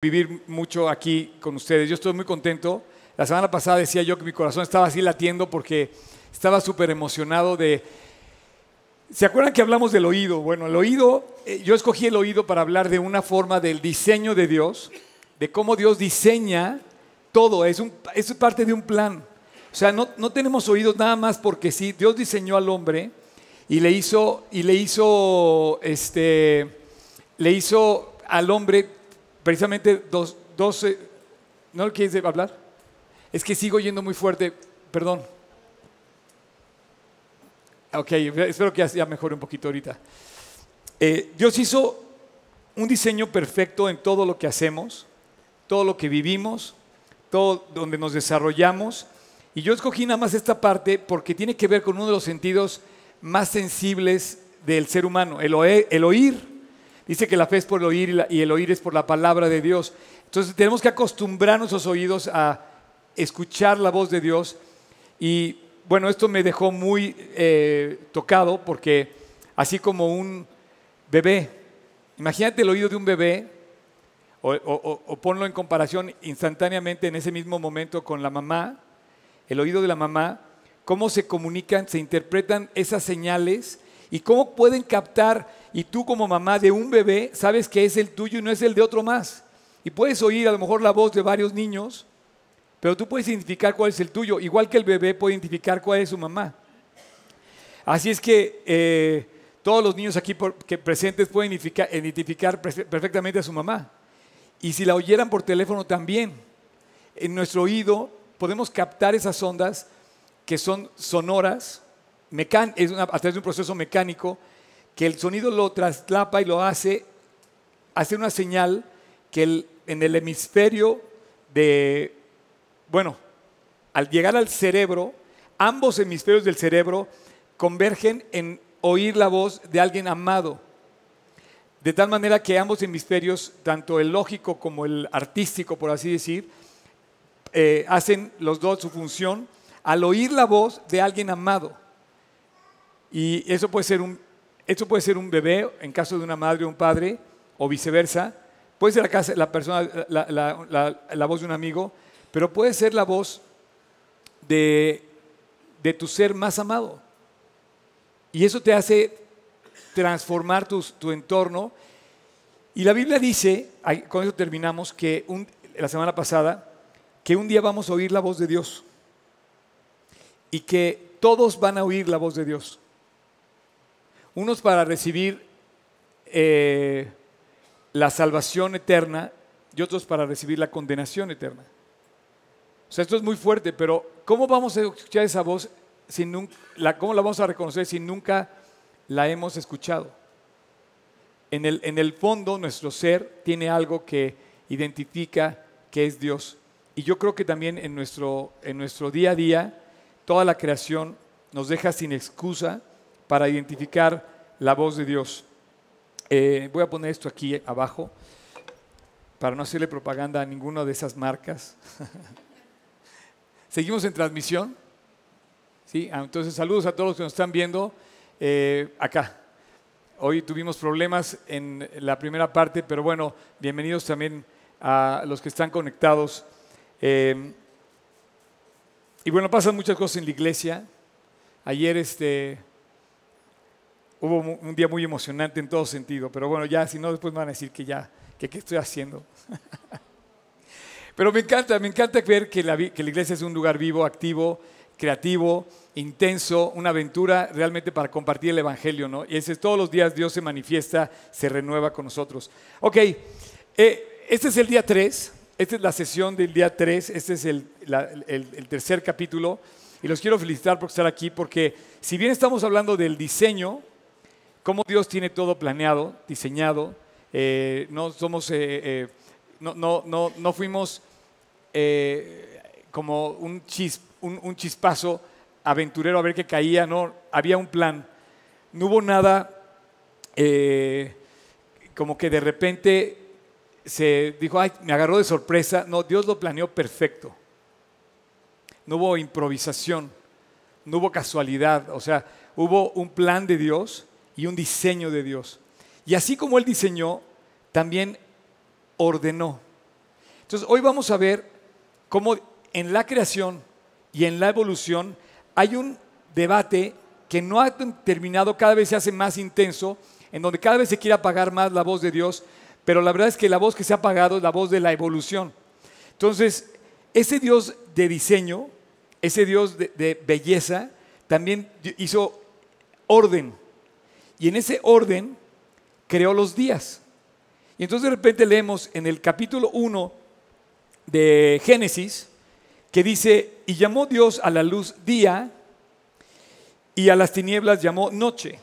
vivir mucho aquí con ustedes. Yo estoy muy contento. La semana pasada decía yo que mi corazón estaba así latiendo porque estaba súper emocionado de... ¿Se acuerdan que hablamos del oído? Bueno, el oído, eh, yo escogí el oído para hablar de una forma del diseño de Dios, de cómo Dios diseña todo, es, un, es parte de un plan. O sea, no, no tenemos oídos nada más porque sí, Dios diseñó al hombre y le hizo, y le hizo, este, le hizo al hombre precisamente dos, 12, ¿no lo quieres hablar? Es que sigo yendo muy fuerte, perdón. Ok, espero que ya mejore un poquito ahorita. Eh, Dios hizo un diseño perfecto en todo lo que hacemos, todo lo que vivimos, todo donde nos desarrollamos. Y yo escogí nada más esta parte porque tiene que ver con uno de los sentidos más sensibles del ser humano, el oír. Dice que la fe es por el oír y, el oír es por la palabra de Dios. Entonces tenemos que acostumbrar nuestros oídos a escuchar la voz de Dios. Y bueno, esto me dejó muy eh, tocado porque así como un bebé, imagínate el oído de un bebé o, o, ponlo en comparación instantáneamente en ese mismo momento con la mamá, el oído de la mamá, cómo se comunican, se interpretan esas señales y cómo pueden captar y tú como mamá de un bebé sabes que es el tuyo y no es el de otro más. Y puedes oír a lo mejor la voz de varios niños, pero tú puedes identificar cuál es el tuyo, igual que el bebé puede identificar cuál es su mamá. Así es que eh, todos los niños aquí que presentes pueden identificar perfectamente a su mamá. Y si la oyeran por teléfono también, en nuestro oído podemos captar esas ondas que son sonoras, es a través de un proceso mecánico, que el sonido lo traslapa y lo hace, hace una señal que en el hemisferio de, bueno, al llegar al cerebro, ambos hemisferios del cerebro convergen en oír la voz de alguien amado. De tal manera que ambos hemisferios, tanto el lógico como el artístico, por así decir, eh, hacen los dos su función al oír la voz de alguien amado. Y eso puede ser un esto puede ser un bebé, en caso de una madre o un padre, o viceversa. Puede ser la, persona, la, voz de un amigo, pero puede ser la voz de, tu ser más amado. Y eso te hace transformar tu, entorno. Y la Biblia dice, con eso terminamos, que la semana pasada, que un día vamos a oír la voz de Dios. Y que todos van a oír la voz de Dios unos para recibir eh, la salvación eterna y otros para recibir la condenación eterna. O sea, esto es muy fuerte, pero ¿cómo vamos a escuchar esa voz? Si nunca, ¿Cómo la vamos a reconocer si nunca la hemos escuchado? En el, en el fondo, nuestro ser tiene algo que identifica que es Dios. Y yo creo que también en nuestro, en nuestro día a día, toda la creación nos deja sin excusa para identificar la voz de Dios. Eh, voy a poner esto aquí abajo para no hacerle propaganda a ninguna de esas marcas. Seguimos en transmisión. ¿Sí? Ah, entonces, saludos a todos los que nos están viendo eh, acá. Hoy tuvimos problemas en la primera parte, pero bueno, bienvenidos también a los que están conectados. Eh, y bueno, pasan muchas cosas en la iglesia. Ayer este, hubo un día muy emocionante en todo sentido, pero bueno, ya si no, después me van a decir que ya, que qué estoy haciendo. pero me encanta, me encanta ver que la, que la iglesia es un lugar vivo, activo, creativo, intenso, una aventura realmente para compartir el Evangelio, ¿no? Y ese, todos los días Dios se manifiesta, se renueva con nosotros. Ok, eh, este es el día 3, esta es la sesión del día 3, este es el, el tercer capítulo, y los quiero felicitar por estar aquí, porque si bien estamos hablando del diseño, cómo Dios tiene todo planeado, diseñado. Eh, no somos, eh, eh, no, no, no, no, fuimos como un, un, chispazo aventurero a ver qué caía, no, había un plan. No hubo nada como que de repente se dijo, ay, me agarró de sorpresa. No, Dios lo planeó perfecto. No hubo improvisación, no hubo casualidad, o sea, hubo un plan de Dios y un diseño de Dios. Y así como Él diseñó, también ordenó. Entonces, hoy vamos a ver cómo en la creación y en la evolución hay un debate que no ha terminado, cada vez se hace más intenso, en donde cada vez se quiere apagar más la voz de Dios, pero la verdad es que la voz que se ha apagado es la voz de la evolución. Entonces, ese Dios de diseño, ese Dios de, belleza, también hizo orden. Y en ese orden creó los días. Y entonces de repente leemos en el capítulo 1 de Génesis que dice, y llamó Dios a la luz día y a las tinieblas llamó noche.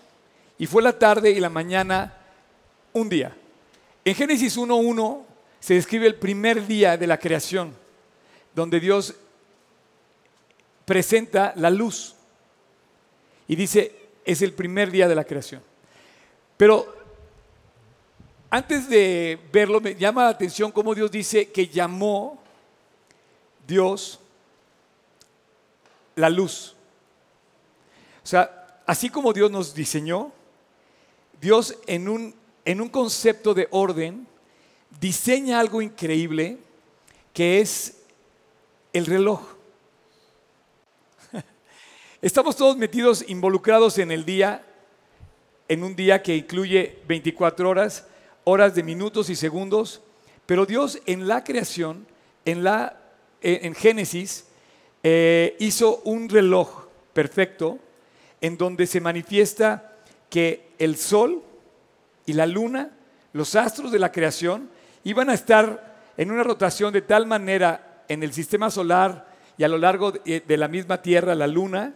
Y fue la tarde y la mañana un día. En Génesis 1.1 se describe el primer día de la creación, donde Dios presenta la luz. Y dice, es el primer día de la creación. Pero antes de verlo, me llama la atención cómo Dios dice que llamó Dios la luz. O sea, así como Dios nos diseñó, Dios en un, en un concepto de orden diseña algo increíble que es el reloj. Estamos todos metidos, involucrados en el día, en un día que incluye 24 horas, horas de minutos y segundos, pero Dios en la creación, en, la, en Génesis, eh, hizo un reloj perfecto en donde se manifiesta que el sol y la luna, los astros de la creación, iban a estar en una rotación de tal manera en el sistema solar y a lo largo de la misma Tierra, la luna,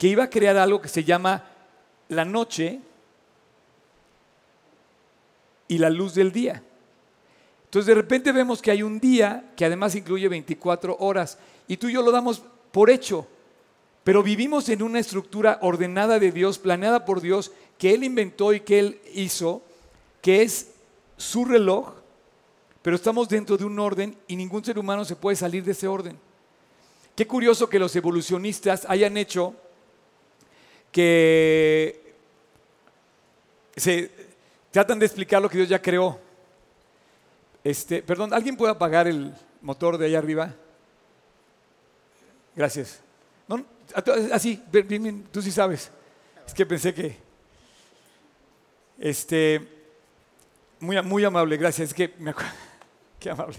que iba a crear algo que se llama la noche y la luz del día. Entonces de repente vemos que hay un día que además incluye 24 horas y tú y yo lo damos por hecho, pero vivimos en una estructura ordenada de Dios, planeada por Dios, que Él inventó y que Él hizo, que es su reloj, pero estamos dentro de un orden y ningún ser humano se puede salir de ese orden. Qué curioso que los evolucionistas hayan hecho que se tratan de explicar lo que Dios ya creó. Este, perdón, ¿alguien puede apagar el motor de allá arriba? Gracias. así, tú sí sabes. Es que pensé que. Este. Muy, muy amable, gracias. Es que me acuerdo. Qué amable.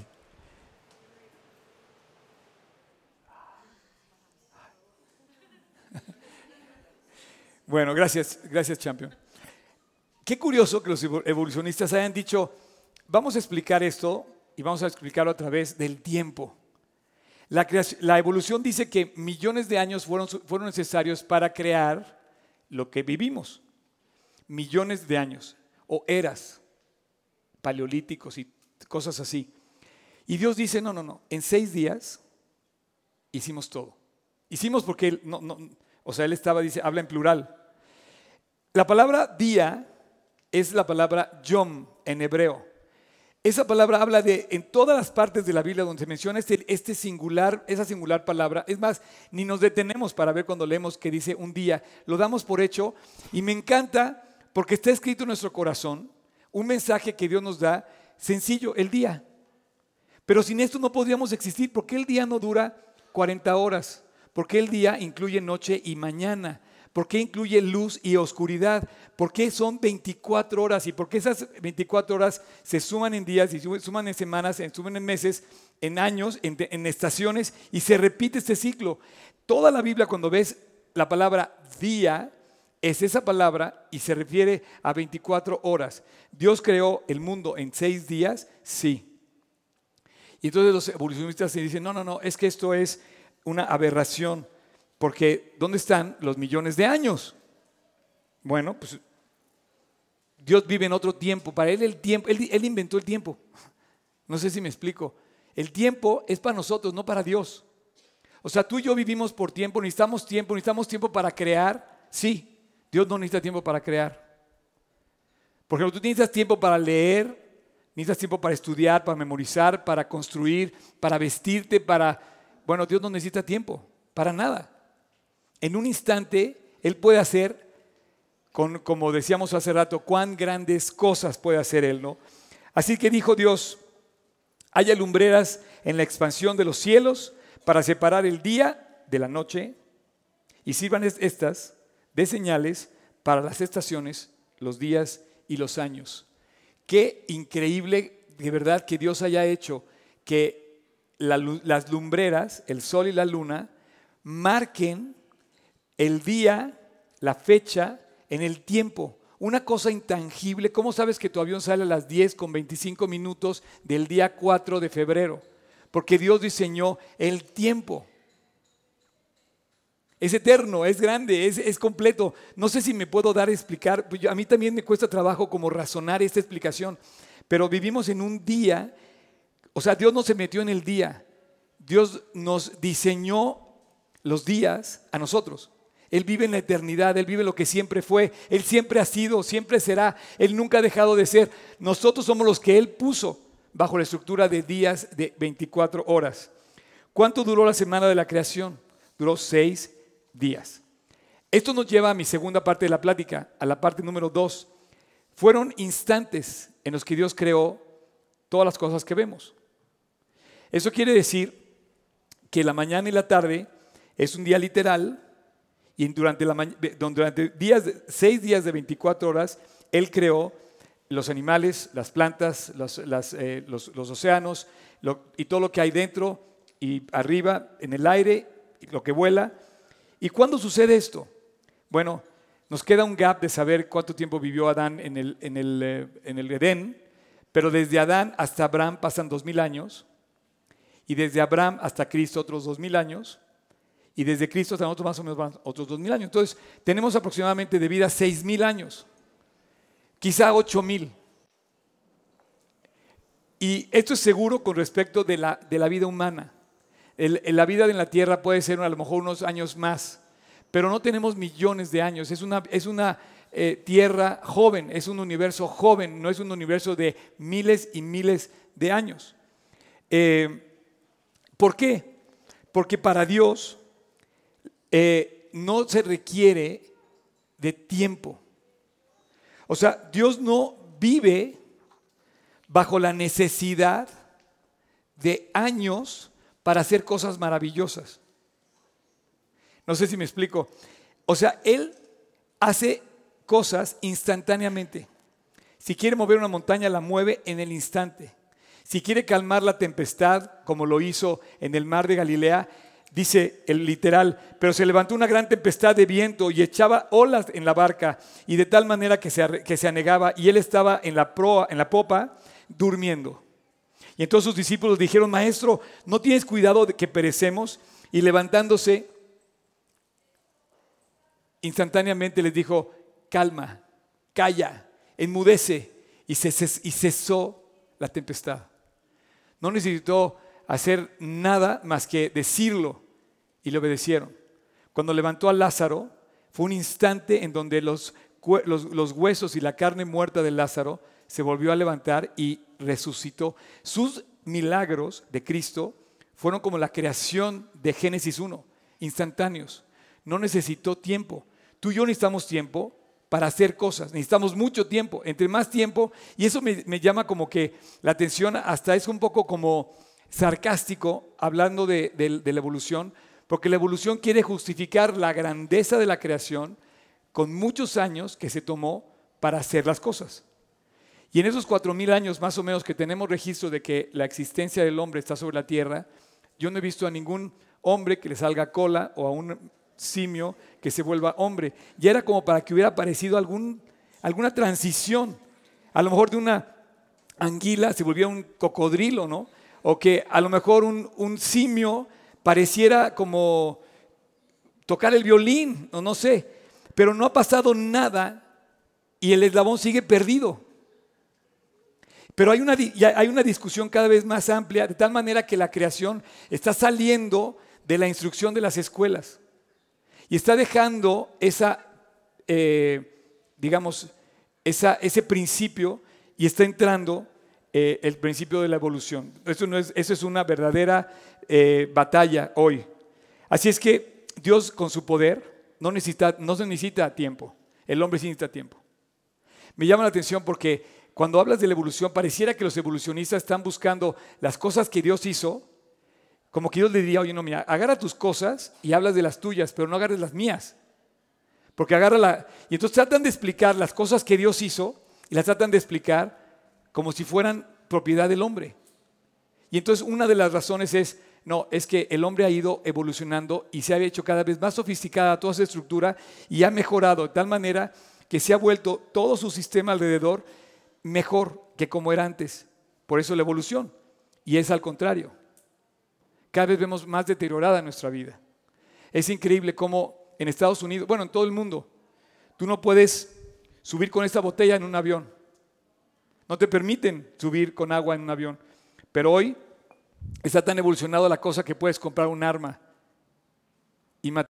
Bueno, gracias, gracias, Champion. Qué curioso que los evolucionistas hayan dicho, vamos a explicar esto y vamos a explicarlo a través del tiempo. La, evolución dice que millones de años fueron, fueron necesarios para crear lo que vivimos. Millones de años o eras paleolíticos y cosas así. Y Dios dice, no, no, no, en seis días hicimos todo. Hicimos porque él, o sea, él estaba, dice, habla en plural. La palabra día es la palabra yom en hebreo. Esa palabra habla de, en todas las partes de la Biblia donde se menciona este, este, singular, esa singular palabra, es más, ni nos detenemos para ver cuando leemos que dice un día, lo damos por hecho y me encanta porque está escrito en nuestro corazón un mensaje que Dios nos da, sencillo, el día. Pero sin esto no podríamos existir, porque el día no dura 40 horas, porque el día incluye noche y mañana. ¿Por qué incluye luz y oscuridad? ¿Por qué son 24 horas? ¿Y por qué esas 24 horas se suman en días y suman en semanas, se suman en meses, en años, en, estaciones y se repite este ciclo? Toda la Biblia cuando ves la palabra día es esa palabra y se refiere a 24 horas. ¿Dios creó el mundo en seis días? Sí. Y entonces los evolucionistas se dicen, no, no, no, es que esto es una aberración. Porque ¿dónde están los millones de años? Bueno, pues Dios vive en otro tiempo. Para Él el tiempo, él, inventó el tiempo. No sé si me explico. El tiempo es para nosotros, no para Dios. O sea, tú y yo vivimos por tiempo, necesitamos tiempo, necesitamos tiempo para crear. Sí, Dios no necesita tiempo para crear. Porque tú necesitas tiempo para leer, necesitas tiempo para estudiar, para memorizar, para construir, para vestirte, para... Bueno, Dios no necesita tiempo, para nada. En un instante, Él puede hacer, como decíamos hace rato, cuán grandes cosas puede hacer Él, ¿no? Así que dijo Dios, Haya lumbreras en la expansión de los cielos para separar el día de la noche y sirvan estas de señales para las estaciones, los días y los años. Qué increíble de verdad que Dios haya hecho que las lumbreras, el sol y la luna, marquen el día, la fecha, en el tiempo. Una cosa intangible. ¿Cómo sabes que tu avión sale a las 10 con 25 minutos del día 4 de febrero? Porque Dios diseñó el tiempo. Es eterno, es grande, es, completo. No sé si me puedo dar a explicar. Pues a mí también me cuesta trabajo como razonar esta explicación. Pero vivimos en un día. O sea, Dios no se metió en el día. Dios nos diseñó los días a nosotros. Él vive en la eternidad, Él vive lo que siempre fue, Él siempre ha sido, siempre será, Él nunca ha dejado de ser. Nosotros somos los que Él puso bajo la estructura de días de 24 horas. ¿Cuánto duró la semana de la creación? Duró seis días. Esto nos lleva a mi segunda parte de la plática, a la parte número dos. Fueron instantes en los que Dios creó todas las cosas que vemos. Eso quiere decir que la mañana y la tarde es un día literal y durante, días, seis días de 24 horas, Él creó los animales, las plantas, los, eh, océanos y todo lo que hay dentro y arriba, en el aire, lo que vuela. ¿Y cuándo sucede esto? Bueno, nos queda un gap de saber cuánto tiempo vivió Adán en el, en el, eh, en el Edén, pero desde Adán hasta Abraham pasan dos mil años, y desde Abraham hasta Cristo otros dos mil años, y desde Cristo hasta nosotros más o menos otros dos mil años. Entonces, tenemos aproximadamente de vida seis mil años, quizá ocho mil. Y esto es seguro con respecto de la, de la vida humana. la vida en la tierra puede ser a lo mejor unos años más, pero no tenemos millones de años. Es una, es una eh, tierra joven, es un universo joven, no es un universo de miles y miles de años. Eh, ¿Por qué? Porque para Dios eh, no se requiere de tiempo. O sea, Dios no vive bajo la necesidad de años para hacer cosas maravillosas. No sé si me explico. O sea, Él hace cosas instantáneamente. Si quiere mover una montaña, la mueve en el instante. Si quiere calmar la tempestad, como lo hizo en el mar de Galilea, dice el literal, pero se levantó una gran tempestad de viento y echaba olas en la barca y de tal manera que se, que se anegaba y él estaba en la, proa, en la popa durmiendo. Y entonces sus discípulos dijeron, maestro, ¿no tienes cuidado de que perecemos? Y levantándose, instantáneamente les dijo, calma, calla, enmudece. Y, y cesó la tempestad. No necesitó hacer nada más que decirlo y le obedecieron. Cuando levantó a Lázaro, fue un instante en donde los, huesos y la carne muerta de Lázaro se volvió a levantar y resucitó. Sus milagros de Cristo fueron como la creación de Génesis 1, instantáneos. No necesitó tiempo. Tú y yo necesitamos tiempo para hacer cosas. Necesitamos mucho tiempo. Entre más tiempo, y eso me, me llama como que la atención hasta es un poco como sarcástico hablando de, la evolución, porque la evolución quiere justificar la grandeza de la creación con muchos años que se tomó para hacer las cosas. Y en esos cuatro mil años más o menos que tenemos registro de que la existencia del hombre está sobre la tierra, yo no he visto a ningún hombre que le salga cola o a un simio que se vuelva hombre. Y era como para que hubiera aparecido alguna transición. A lo mejor de una anguila se volvía un cocodrilo, ¿no? O que a lo mejor un, simio pareciera como tocar el violín, o no sé, pero no ha pasado nada y el eslabón sigue perdido. Pero hay una, hay una discusión cada vez más amplia, de tal manera que la creación está saliendo de la instrucción de las escuelas y está dejando esa, eh, digamos, esa, ese principio y está entrando eh, el principio de la evolución. Eso, no es, eso es una verdadera eh, batalla hoy. Así es que Dios con su poder no, necesita, no se necesita tiempo. El hombre sí necesita tiempo. Me llama la atención porque cuando hablas de la evolución, pareciera que los evolucionistas están buscando las cosas que Dios hizo, como que Dios le diría, oye, no, mira, agarra tus cosas y hablas de las tuyas, pero no agarres las mías. Porque agarra la... Y entonces tratan de explicar las cosas que Dios hizo y las tratan de explicar como si fueran propiedad del hombre. Y entonces una de las razones es, no, es que el hombre ha ido evolucionando y se ha hecho cada vez más sofisticada toda su estructura y ha mejorado de tal manera que se ha vuelto todo su sistema alrededor mejor que como era antes. Por eso la evolución. Y es al contrario. Cada vez vemos más deteriorada nuestra vida. Es increíble cómo en Estados Unidos, bueno, en todo el mundo, tú no puedes subir con esta botella en un avión. No te permiten subir con agua en un avión. Pero hoy está tan evolucionado la cosa que puedes comprar un arma y matar.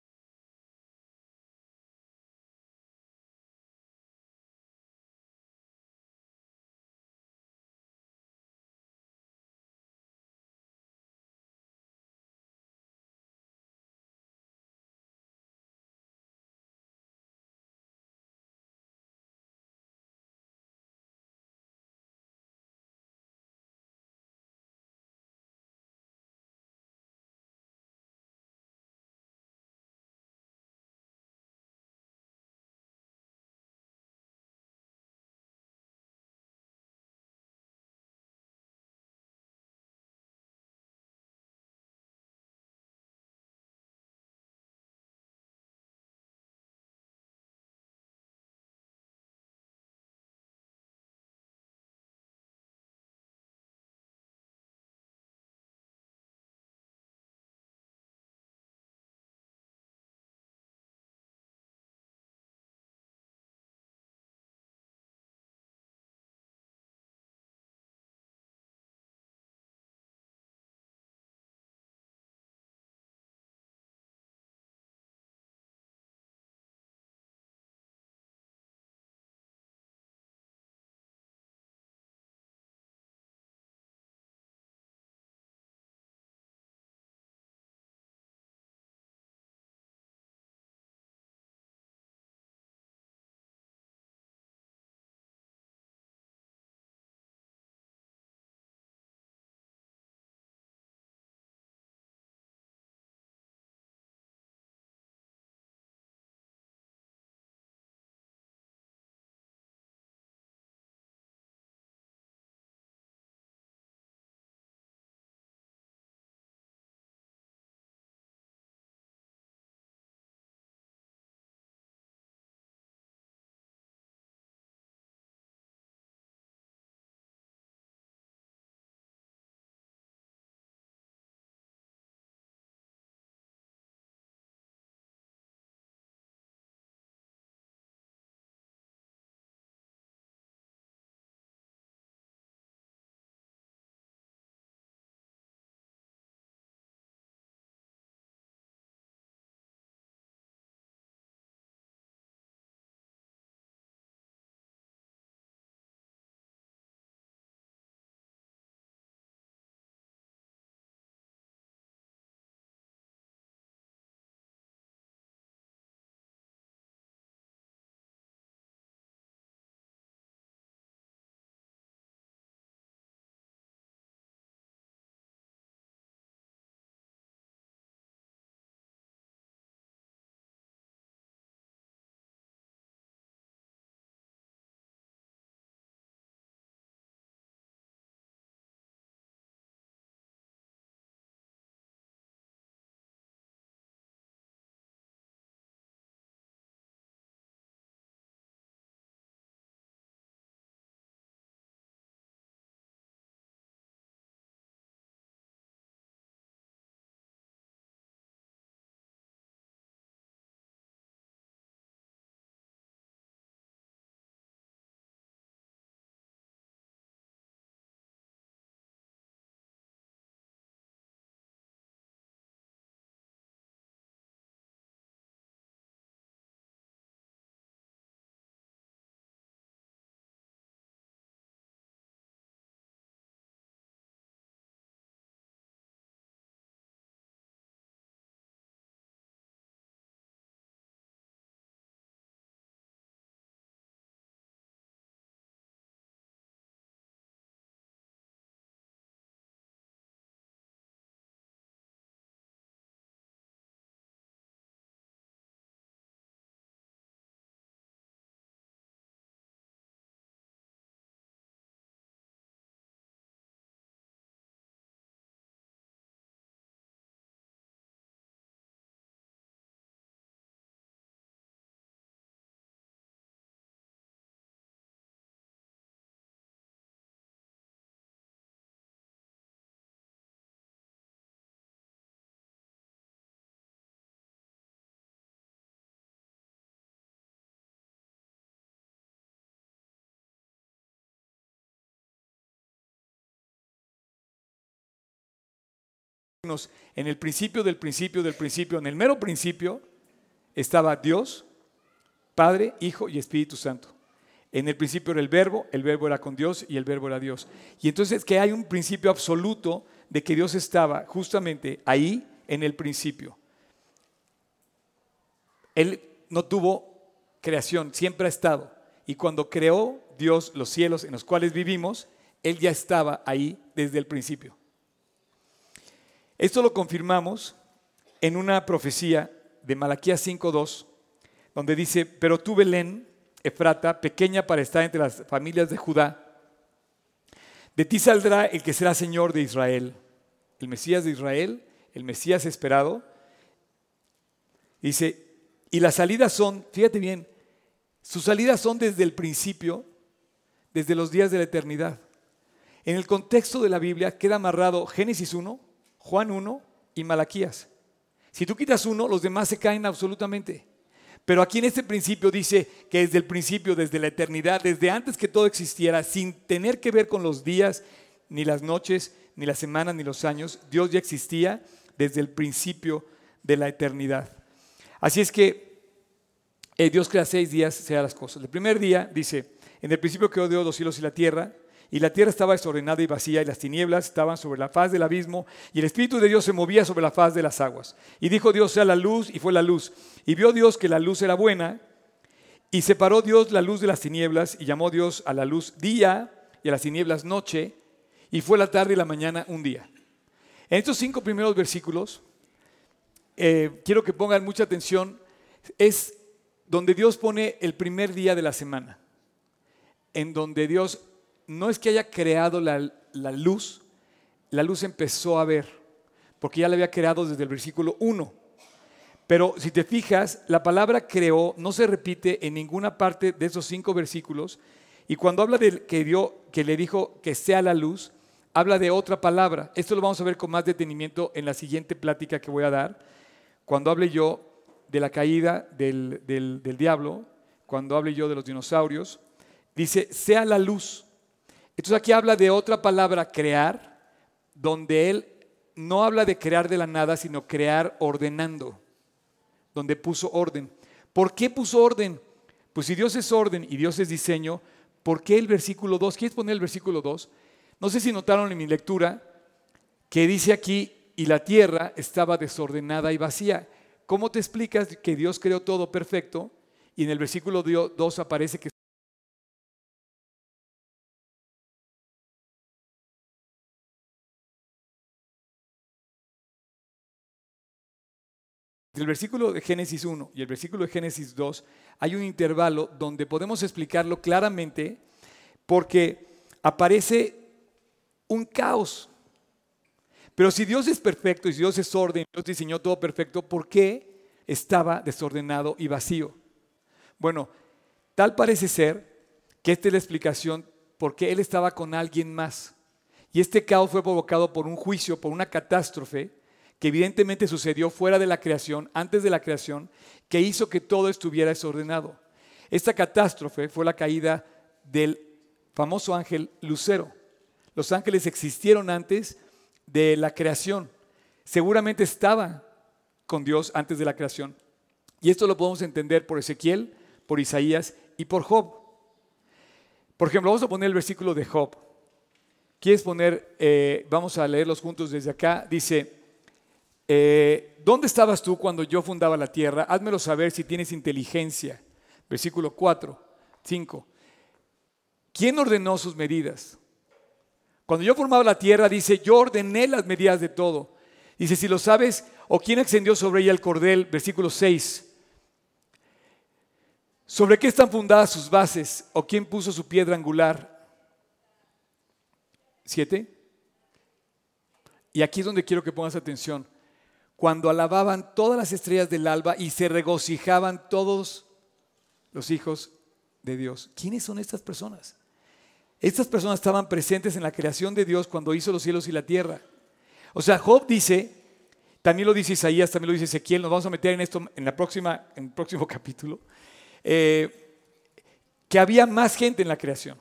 En el principio del principio del principio, en el mero principio, estaba Dios, Padre, Hijo y Espíritu Santo. En el principio era el verbo, el verbo era con Dios y el verbo era Dios. Y entonces que hay un principio absoluto de que Dios estaba justamente ahí en el principio. Él no tuvo creación, siempre ha estado. Y cuando creó Dios los cielos en los cuales vivimos, Él ya estaba ahí desde el principio. Esto lo confirmamos en una profecía de Malaquías 5.2, donde dice, pero tú Belén, Efrata, pequeña para estar entre las familias de Judá, de ti saldrá el que será Señor de Israel, el Mesías de Israel, el Mesías esperado. Dice, y las salidas son, fíjate bien, sus salidas son desde el principio, desde los días de la eternidad. En el contexto de la Biblia queda amarrado Génesis 1, Juan 1 y Malaquías. Si tú quitas uno, los demás se caen absolutamente. Pero aquí en este principio dice que desde el principio, desde la eternidad, desde antes que todo existiera, sin tener que ver con los días, ni las noches, ni las semanas, ni los años, Dios ya existía desde el principio de la eternidad. Así es que eh, Dios crea seis días, sea las cosas. El primer día dice, en el principio creó Dios los cielos y la tierra, y la tierra estaba desordenada y vacía, y las tinieblas estaban sobre la faz del abismo, y el Espíritu de Dios se movía sobre la faz de las aguas. Y dijo Dios, sea la luz, y fue la luz. Y vio Dios que la luz era buena, y separó Dios la luz de las tinieblas, y llamó Dios a la luz día, y a las tinieblas noche, y fue la tarde y la mañana un día. En estos cinco primeros versículos, eh, quiero que pongan mucha atención, es donde Dios pone el primer día de la semana, en donde Dios no es que haya creado la, luz, la luz empezó a ver, porque ya la había creado desde el versículo 1. Pero si te fijas, la palabra creó no se repite en ninguna parte de esos cinco versículos. Y cuando habla de que, dio, que le dijo que sea la luz, habla de otra palabra. Esto lo vamos a ver con más detenimiento en la siguiente plática que voy a dar. Cuando hable yo de la caída del, del diablo, cuando hable yo de los dinosaurios, dice, sea la luz. Entonces aquí habla de otra palabra, crear, donde él no habla de crear de la nada, sino crear ordenando, donde puso orden. ¿Por qué puso orden? Pues si Dios es orden y Dios es diseño, ¿por qué el versículo 2? ¿Quieres poner el versículo 2? No sé si notaron en mi lectura que dice aquí, y la tierra estaba desordenada y vacía. ¿Cómo te explicas que Dios creó todo perfecto y en el versículo 2 aparece que el versículo de Génesis 1 y el versículo de Génesis 2 hay un intervalo donde podemos explicarlo claramente porque aparece un caos. Pero si Dios es perfecto y si Dios es orden, Dios diseñó todo perfecto, ¿por qué estaba desordenado y vacío? Bueno, tal parece ser que esta es la explicación por qué Él estaba con alguien más. Y este caos fue provocado por un juicio, por una catástrofe que evidentemente sucedió fuera de la creación, antes de la creación, que hizo que todo estuviera desordenado. Esta catástrofe fue la caída del famoso ángel Lucero. Los ángeles existieron antes de la creación. Seguramente estaba con Dios antes de la creación. Y esto lo podemos entender por Ezequiel, por Isaías y por Job. Por ejemplo, vamos a poner el versículo de Job. ¿Quieres poner, eh, vamos a leerlos juntos desde acá? Dice, eh, ¿dónde estabas tú cuando yo fundaba la tierra? Házmelo saber si tienes inteligencia. Versículo 4, 5. ¿Quién ordenó sus medidas? Cuando yo formaba la tierra, dice, yo ordené las medidas de todo. Dice, si lo sabes, o quién extendió sobre ella el cordel, versículo 6. ¿Sobre qué están fundadas sus bases? ¿O quién puso su piedra angular? ¿Siete? Y aquí es donde quiero que pongas atención cuando alababan todas las estrellas del alba y se regocijaban todos los hijos de Dios. ¿Quiénes son estas personas? Estas personas estaban presentes en la creación de Dios cuando hizo los cielos y la tierra. O sea, Job dice, también lo dice Isaías, también lo dice Ezequiel, nos vamos a meter en esto en, la próxima, en el próximo capítulo, eh, que había más gente en la creación.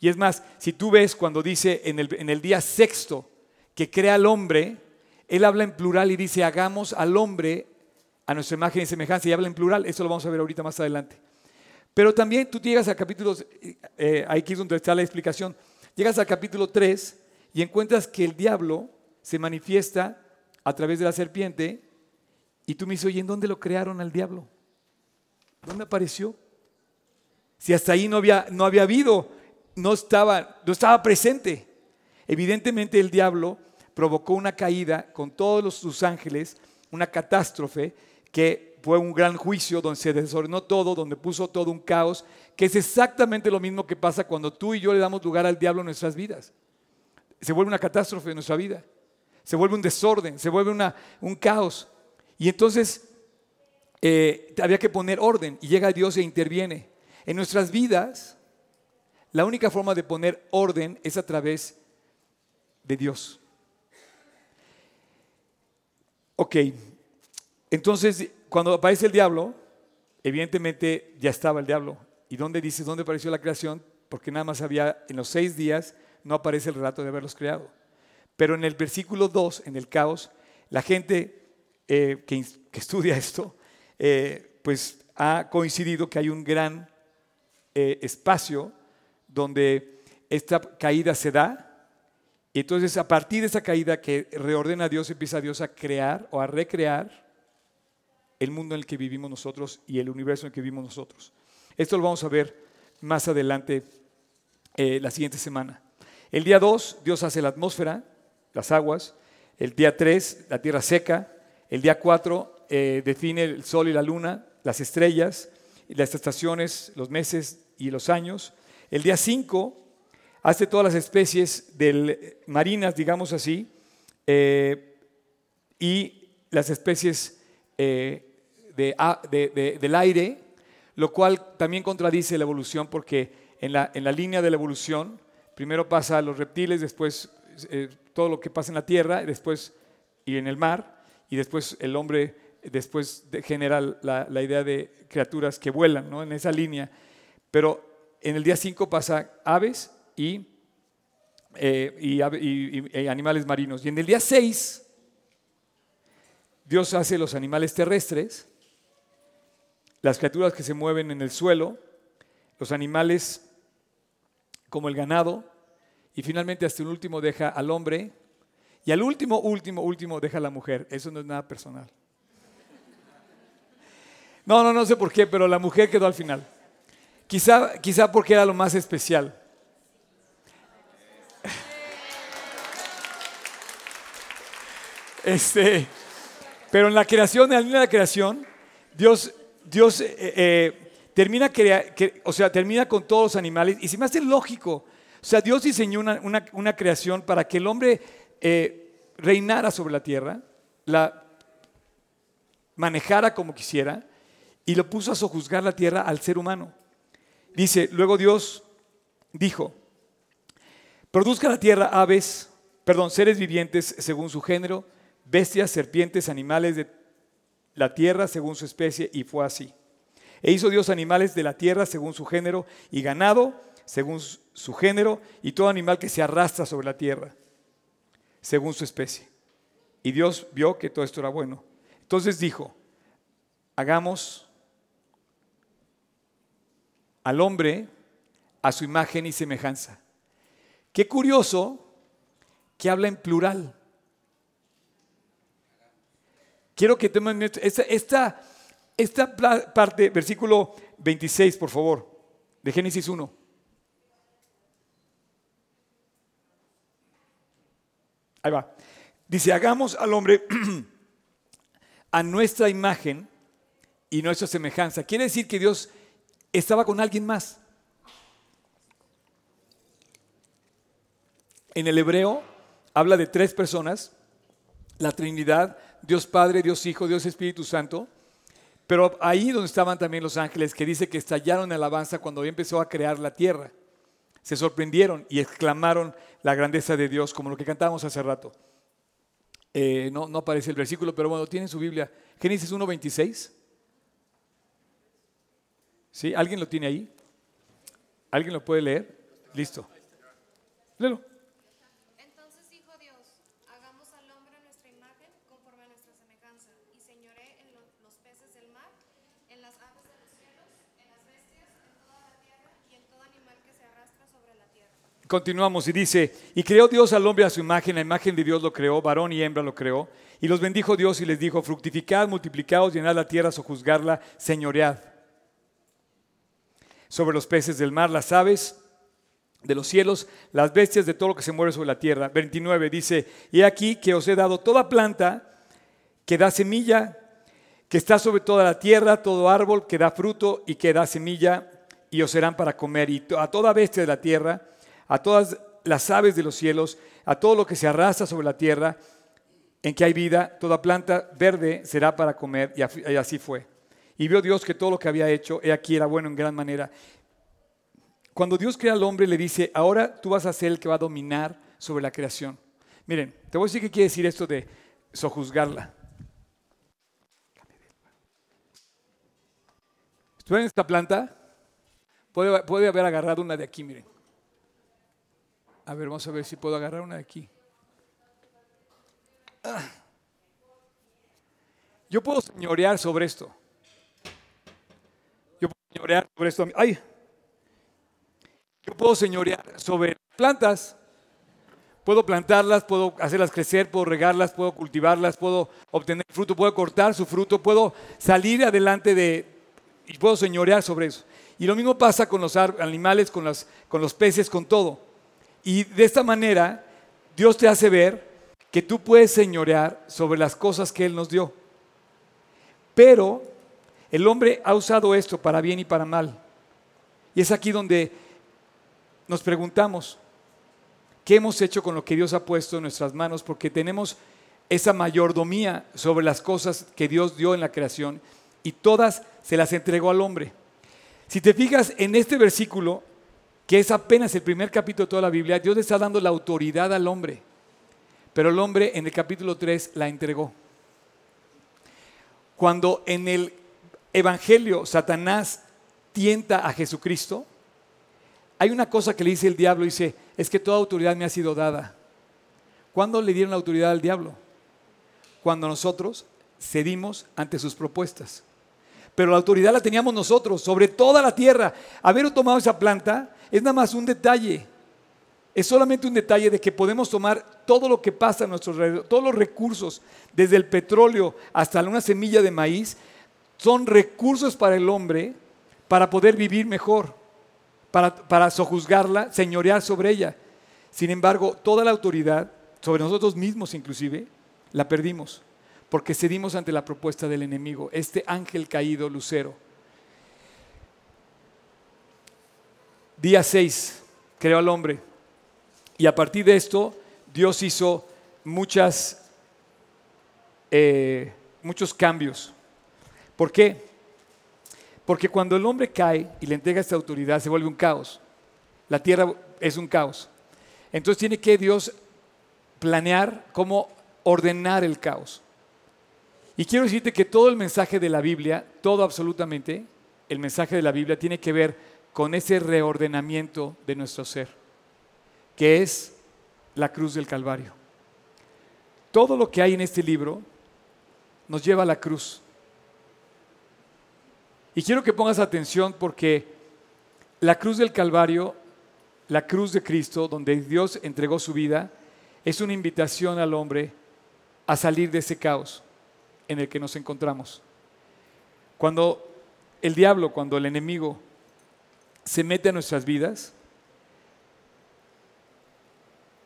Y es más, si tú ves cuando dice en el, en el día sexto que crea al hombre, Él habla en plural y dice, hagamos al hombre a nuestra imagen y semejanza, y habla en plural, eso lo vamos a ver ahorita más adelante. Pero también tú llegas a capítulos, eh, aquí es donde está la explicación, llegas al capítulo 3 y encuentras que el diablo se manifiesta a través de la serpiente y tú me dices, oye, ¿en dónde lo crearon al diablo? ¿Dónde apareció? Si hasta ahí no había, no había habido, no estaba, no estaba presente. Evidentemente el diablo provocó una caída con todos sus ángeles, una catástrofe que fue un gran juicio donde se desordenó todo, donde puso todo un caos, que es exactamente lo mismo que pasa cuando tú y yo le damos lugar al diablo en nuestras vidas. Se vuelve una catástrofe en nuestra vida, se vuelve un desorden, se vuelve una, un caos. Y entonces eh, había que poner orden y llega Dios e interviene. En nuestras vidas, la única forma de poner orden es a través de Dios. Ok, entonces cuando aparece el diablo, evidentemente ya estaba el diablo. ¿Y dónde dices dónde apareció la creación? Porque nada más había, en los seis días, no aparece el relato de haberlos creado. Pero en el versículo 2, en el caos, la gente eh, que, estudia esto, eh, pues ha coincidido que hay un gran eh, espacio donde esta caída se da entonces a partir de esa caída que reordena Dios, empieza Dios a crear o a recrear el mundo en el que vivimos nosotros y el universo en el que vivimos nosotros. Esto lo vamos a ver más adelante eh, la siguiente semana. El día 2, Dios hace la atmósfera, las aguas. El día 3, la tierra seca. El día 4, eh, define el sol y la luna, las estrellas, las estaciones, los meses y los años. El día 5, hace todas las especies marinas, digamos así, eh, y las especies eh, del aire, lo cual también contradice la evolución porque en la, línea de la evolución primero pasa a los reptiles, después eh, todo lo que pasa en la tierra, después y en el mar, y después el hombre después genera la, la idea de criaturas que vuelan ¿no? en esa línea. Pero en el día 5 pasa aves, eh, y, animales marinos. Y en el día 6, Dios hace los animales terrestres, las criaturas que se mueven en el suelo, los animales como el ganado, y finalmente hasta el último deja al hombre, y al último, último, último deja a la mujer. Eso no es nada personal. No, no, no sé por qué, pero la mujer quedó al final. Quizá, quizá porque era lo más especial. Este, pero en la creación, en la creación, Dios, Dios eh, eh, termina, o sea, termina con todos los animales y se me hace lógico. O sea, Dios diseñó una, creación para que el hombre eh, reinara sobre la tierra, la manejara como quisiera y lo puso a sojuzgar la tierra al ser humano. Dice, luego Dios dijo, produzca la tierra aves, perdón, seres vivientes según su género, bestias, serpientes, animales de la tierra según su especie, y fue así. E hizo Dios animales de la tierra según su género, y ganado según su género, y todo animal que se arrastra sobre la tierra según su especie. Y Dios vio que todo esto era bueno. Entonces dijo, hagamos al hombre a su imagen y semejanza. Qué curioso que habla en plural. Quiero que tomen esta, esta, esta parte, versículo 26, por favor, de Génesis 1. Ahí va. Dice, hagamos al hombre a nuestra imagen y nuestra semejanza. Quiere decir que Dios estaba con alguien más. En el hebreo habla de tres personas, la Trinidad, Dios Padre, Dios Hijo, Dios Espíritu Santo. Pero ahí donde estaban también los ángeles, que dice que estallaron en alabanza cuando empezó a crear la tierra. Se sorprendieron y exclamaron la grandeza de Dios, como lo que cantábamos hace rato. Eh, no, no aparece el versículo, pero bueno, tienen su Biblia. Génesis 1.26. ¿Sí? ¿Alguien lo tiene ahí? ¿Alguien lo puede leer? Listo. Léelo. Entonces dijo Dios, hagamos al hombre a nuestra imagen peces del mar, en las aves de los cielos, en las bestias, en toda la tierra y en todo animal que se arrastra sobre la tierra. Continuamos y dice, y creó Dios al hombre a su imagen, la imagen de Dios lo creó, varón y hembra lo creó, y los bendijo Dios y les dijo, fructificad, multiplicaos, llenad la tierra, sojuzgarla, señoread. Sobre los peces del mar, las aves de los cielos, las bestias de todo lo que se mueve sobre la tierra. 29 dice, y aquí que os he dado toda planta que da semilla, que está sobre toda la tierra, todo árbol que da fruto y que da semilla, y os serán para comer, y a toda bestia de la tierra, a todas las aves de los cielos, a todo lo que se arrastra sobre la tierra, en que hay vida, toda planta verde será para comer, y así fue. Y vio Dios que todo lo que había hecho, he aquí era bueno en gran manera. Cuando Dios crea al hombre, le dice, ahora tú vas a ser el que va a dominar sobre la creación. Miren, te voy a decir qué quiere decir esto de sojuzgarla. ¿Ven esta planta? Puede, puede haber agarrado una de aquí, miren. A ver, vamos a ver si puedo agarrar una de aquí. Ah. Yo puedo señorear sobre esto. Yo puedo señorear sobre esto. ¡Ay! Yo puedo señorear sobre plantas. Puedo plantarlas, puedo hacerlas crecer, puedo regarlas, puedo cultivarlas, puedo obtener fruto, puedo cortar su fruto, puedo salir adelante de y puedo señorear sobre eso. Y lo mismo pasa con los animales, con, con los peces, con todo. Y de esta manera, Dios te hace ver que tú puedes señorear sobre las cosas que Él nos dio. Pero el hombre ha usado esto para bien y para mal. Y es aquí donde nos preguntamos, ¿qué hemos hecho con lo que Dios ha puesto en nuestras manos? Porque tenemos esa mayordomía sobre las cosas que Dios dio en la creación y todas se las entregó al hombre. Si te fijas en este versículo, que es apenas el primer capítulo de toda la Biblia, Dios le está dando la autoridad al hombre. Pero el hombre en el capítulo 3 la entregó. Cuando en el Evangelio Satanás tienta a Jesucristo, hay una cosa que le dice el diablo, dice, es que toda autoridad me ha sido dada. ¿Cuándo le dieron la autoridad al diablo? Cuando nosotros cedimos ante sus propuestas. Pero la autoridad la teníamos nosotros sobre toda la tierra. Haber tomado esa planta es nada más un detalle. Es solamente un detalle de que podemos tomar todo lo que pasa a nuestro alrededor, todos los recursos, desde el petróleo hasta una semilla de maíz, son recursos para el hombre para poder vivir mejor para, sojuzgarla, señorear sobre ella. Sin embargo, toda la autoridad, sobre nosotros mismos inclusive, la perdimos, porque cedimos ante la propuesta del enemigo, este ángel caído, Lucero. Día 6, creó al hombre. Y a partir de esto, Dios hizo muchas, eh, muchos cambios. ¿Por qué? Porque cuando el hombre cae y le entrega esta autoridad, se vuelve un caos. La tierra es un caos. Entonces tiene que Dios planear cómo ordenar el caos. Y quiero decirte que todo el mensaje de la Biblia, todo absolutamente, el mensaje de la Biblia tiene que ver con ese reordenamiento de nuestro ser, que es la cruz del Calvario. Todo lo que hay en este libro nos lleva a la cruz. Y quiero que pongas atención porque la cruz del Calvario, la cruz de Cristo, donde Dios entregó su vida, es una invitación al hombre a salir de ese caos en el que nos encontramos. Cuando el diablo, cuando el enemigo se mete a nuestras vidas,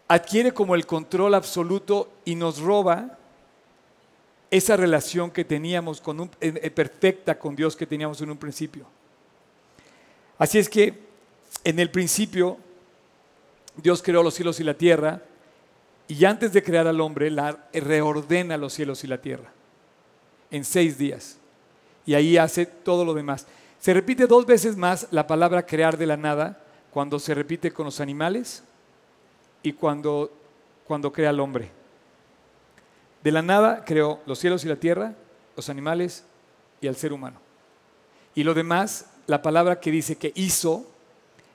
adquiere como el control absoluto y nos roba esa relación que teníamos con un, eh, perfecta con Dios que teníamos en un principio. Así es que en el principio Dios creó los cielos y la tierra y antes de crear al hombre la, reordena los cielos y la tierra en seis días. Y ahí hace todo lo demás. Se repite dos veces más la palabra crear de la nada cuando se repite con los animales y cuando, cuando crea al hombre. De la nada creó los cielos y la tierra, los animales y al ser humano. Y lo demás, la palabra que dice que hizo,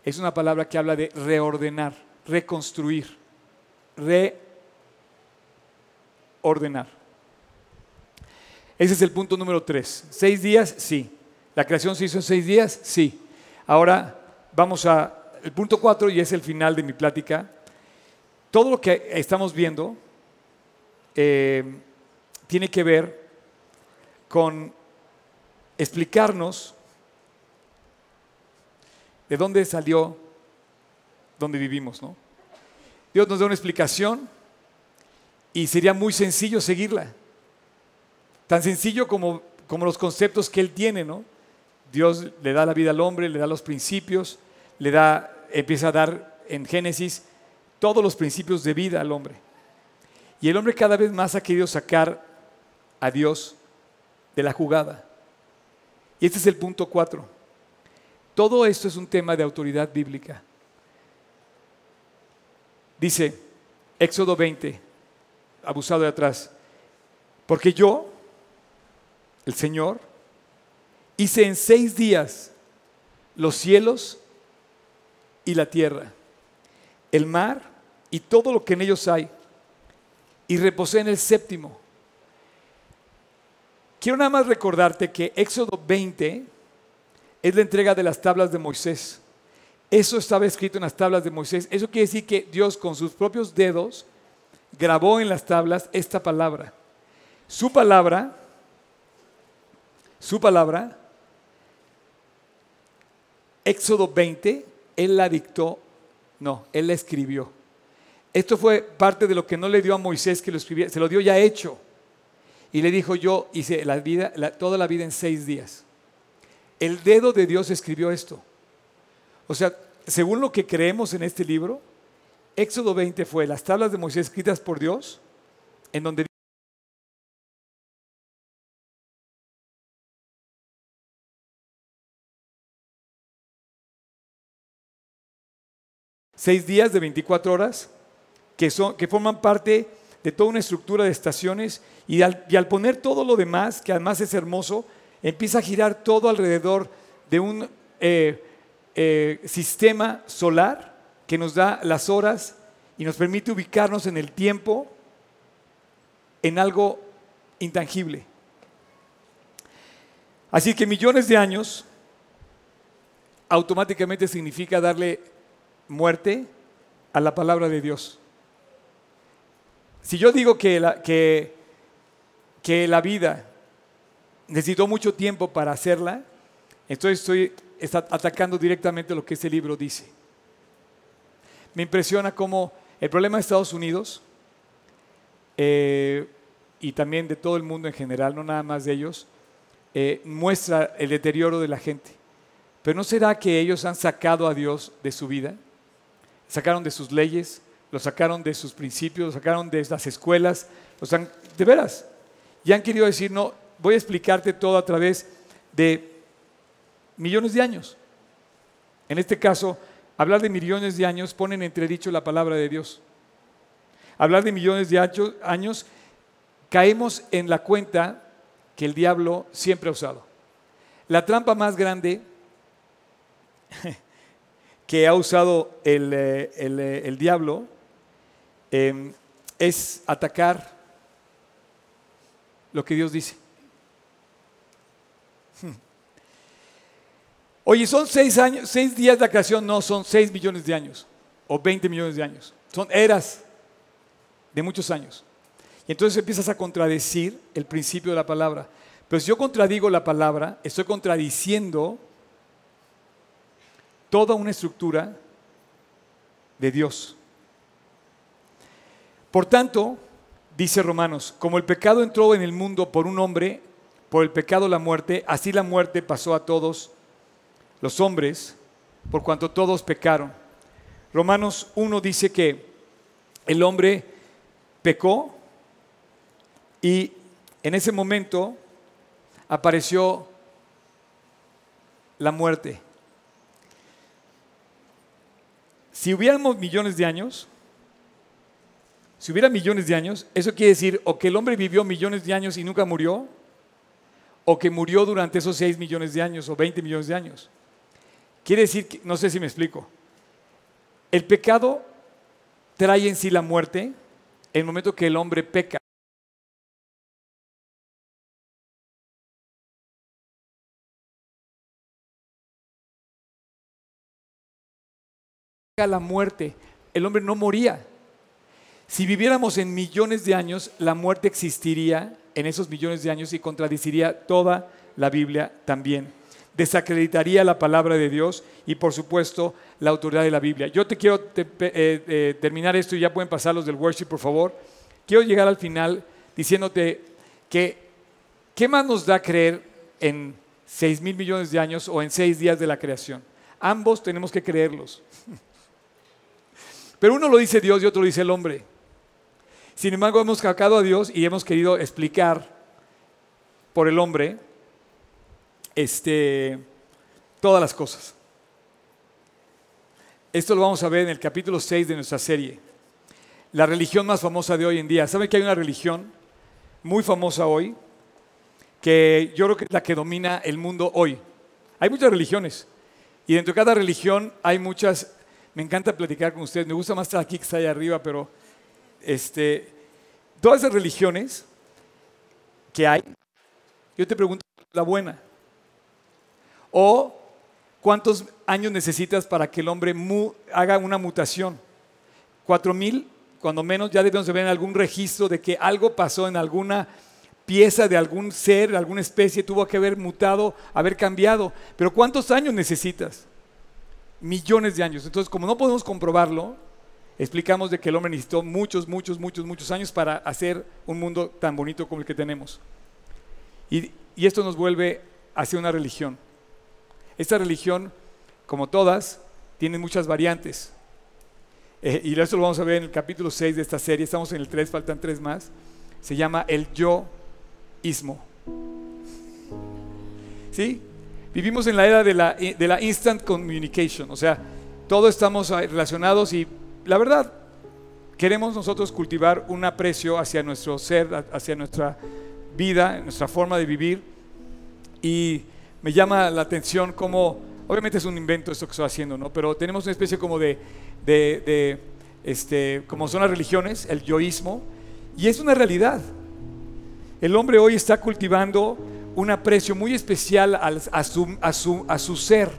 es una palabra que habla de reordenar, reconstruir, reordenar. Ese es el punto número tres. ¿Seis días? Sí. ¿La creación se hizo en seis días? Sí. Ahora vamos a el punto cuatro y es el final de mi plática. Todo lo que estamos viendo eh, tiene que ver con explicarnos de dónde salió, dónde vivimos, ¿no? Dios nos da una explicación y sería muy sencillo seguirla. Tan sencillo como, como los conceptos que Él tiene, ¿no? Dios le da la vida al hombre, le da los principios, le da, empieza a dar en Génesis todos los principios de vida al hombre. Y el hombre cada vez más ha querido sacar a Dios de la jugada. Y este es el punto cuatro. Todo esto es un tema de autoridad bíblica. Dice Éxodo 20, abusado de atrás, porque yo, el Señor, hice en seis días los cielos y la tierra, el mar y todo lo que en ellos hay, y reposé en el séptimo. Quiero nada más recordarte que Éxodo 20 es la entrega de las tablas de Moisés. Eso estaba escrito en las tablas de Moisés. Eso quiere decir que Dios con sus propios dedos grabó en las tablas esta palabra. Su palabra, su palabra, Éxodo 20, Él la dictó, no, Él la escribió. Esto fue parte de lo que no le dio a Moisés que lo escribiera, se lo dio ya hecho. Y le dijo, yo hice la vida, toda la vida en seis días. El dedo de Dios escribió esto. O sea, según lo que creemos en este libro, Éxodo 20 fue las tablas de Moisés escritas por Dios, en donde seis días de 24 horas que, son, que forman parte de toda una estructura de estaciones y al, y al poner todo lo demás, que además es hermoso, empieza a girar todo alrededor de un eh, eh, sistema solar que nos da las horas y nos permite ubicarnos en el tiempo en algo intangible. Así que millones de años automáticamente significa darle muerte a la palabra de Dios. Si yo digo que la, que, la vida necesitó mucho tiempo para hacerla, entonces estoy atacando directamente lo que este libro dice. Me impresiona cómo el problema de Estados Unidos eh, y también de todo el mundo en general, no nada más de ellos, eh, muestra el deterioro de la gente. Pero ¿no será que ellos han sacado a Dios de su vida? Sacaron de sus leyes, lo sacaron de sus principios, lo sacaron de las escuelas, de veras. Y han querido decir, no, voy a explicarte todo a través de millones de años. En este caso, hablar de millones de años pone en entredicho la palabra de Dios. Hablar de millones de años, caemos en la cuenta que el diablo siempre ha usado. La trampa más grande que ha usado el, eh, eh, diablo em, es atacar lo que Dios dice. Oye, son seis, años, seis días de la creación, no, son seis millones de años o 20 millones de años. Son eras de muchos años. Y entonces empiezas a contradecir el principio de la palabra. Pero si yo contradigo la palabra, estoy contradiciendo toda una estructura de Dios. Por tanto, dice Romanos, como el pecado entró en el mundo por un hombre, por el pecado la muerte, así la muerte pasó a todos los hombres, por cuanto todos pecaron. Romanos 1 dice que el hombre pecó y en ese momento apareció la muerte. Si hubiéramos millones de años, si hubiera millones de años, eso quiere decir o que el hombre vivió millones de años y nunca murió, o que murió durante esos 6 millones de años o 20 millones de años. Quiere decir, que, no sé si me explico, el pecado trae en sí la muerte en el momento que el hombre peca. La muerte. El hombre no moría. Si viviéramos en millones de años, la muerte existiría en esos millones de años y contradiciría toda la Biblia también. Desacreditaría la palabra de Dios y por supuesto la autoridad de la Biblia. Yo te quiero eh, eh, terminar esto y ya pueden pasar los del worship, por favor. Quiero llegar al final diciéndote que ¿qué más nos da creer en 6 mil millones de años o en seis días de la creación? Ambos tenemos que creerlos. Pero uno lo dice Dios y otro lo dice el hombre. Sin embargo, hemos sacado a Dios y hemos querido explicar por el hombre este, todas las cosas. Esto lo vamos a ver en el capítulo 6 de nuestra serie. La religión más famosa de hoy en día. ¿Saben que hay una religión muy famosa hoy? Que yo creo que es la que domina el mundo hoy. Hay muchas religiones. Y dentro de cada religión hay muchas. Me encanta platicar con ustedes. Me gusta más estar aquí que estar allá arriba, pero este, todas esas religiones que hay, yo te pregunto, ¿la buena? ¿O cuántos años necesitas para que el hombre haga una mutación? ¿Cuatro mil? Cuando menos ya debemos de ver algún registro de que algo pasó en alguna pieza de algún ser, de alguna especie, tuvo que haber mutado, haber cambiado. Pero ¿cuántos años necesitas? Millones de años. Entonces, como no podemos comprobarlo, explicamos de que el hombre necesitó muchos, muchos, muchos, muchos años para hacer un mundo tan bonito como el que tenemos. Y, esto nos vuelve hacia una religión. Esta religión, como todas, tiene muchas variantes. Eh, y eso lo vamos a ver en el capítulo 6 de esta serie. Estamos en el 3, faltan tres más. Se llama el yo-ismo. ¿Sí? Vivimos en la era de la, de la instant communication. O sea, todos estamos ah, relacionados y la verdad, queremos nosotros cultivar un aprecio hacia nuestro ser, hacia nuestra vida, nuestra forma de vivir. Y me llama la atención cómo, obviamente es un invento esto que estoy haciendo, ¿no? Pero tenemos una especie como de, de, de, este, como son las religiones, el yoísmo, y es una realidad. El hombre hoy está cultivando un aprecio muy especial al- a, su, a su- a su ser.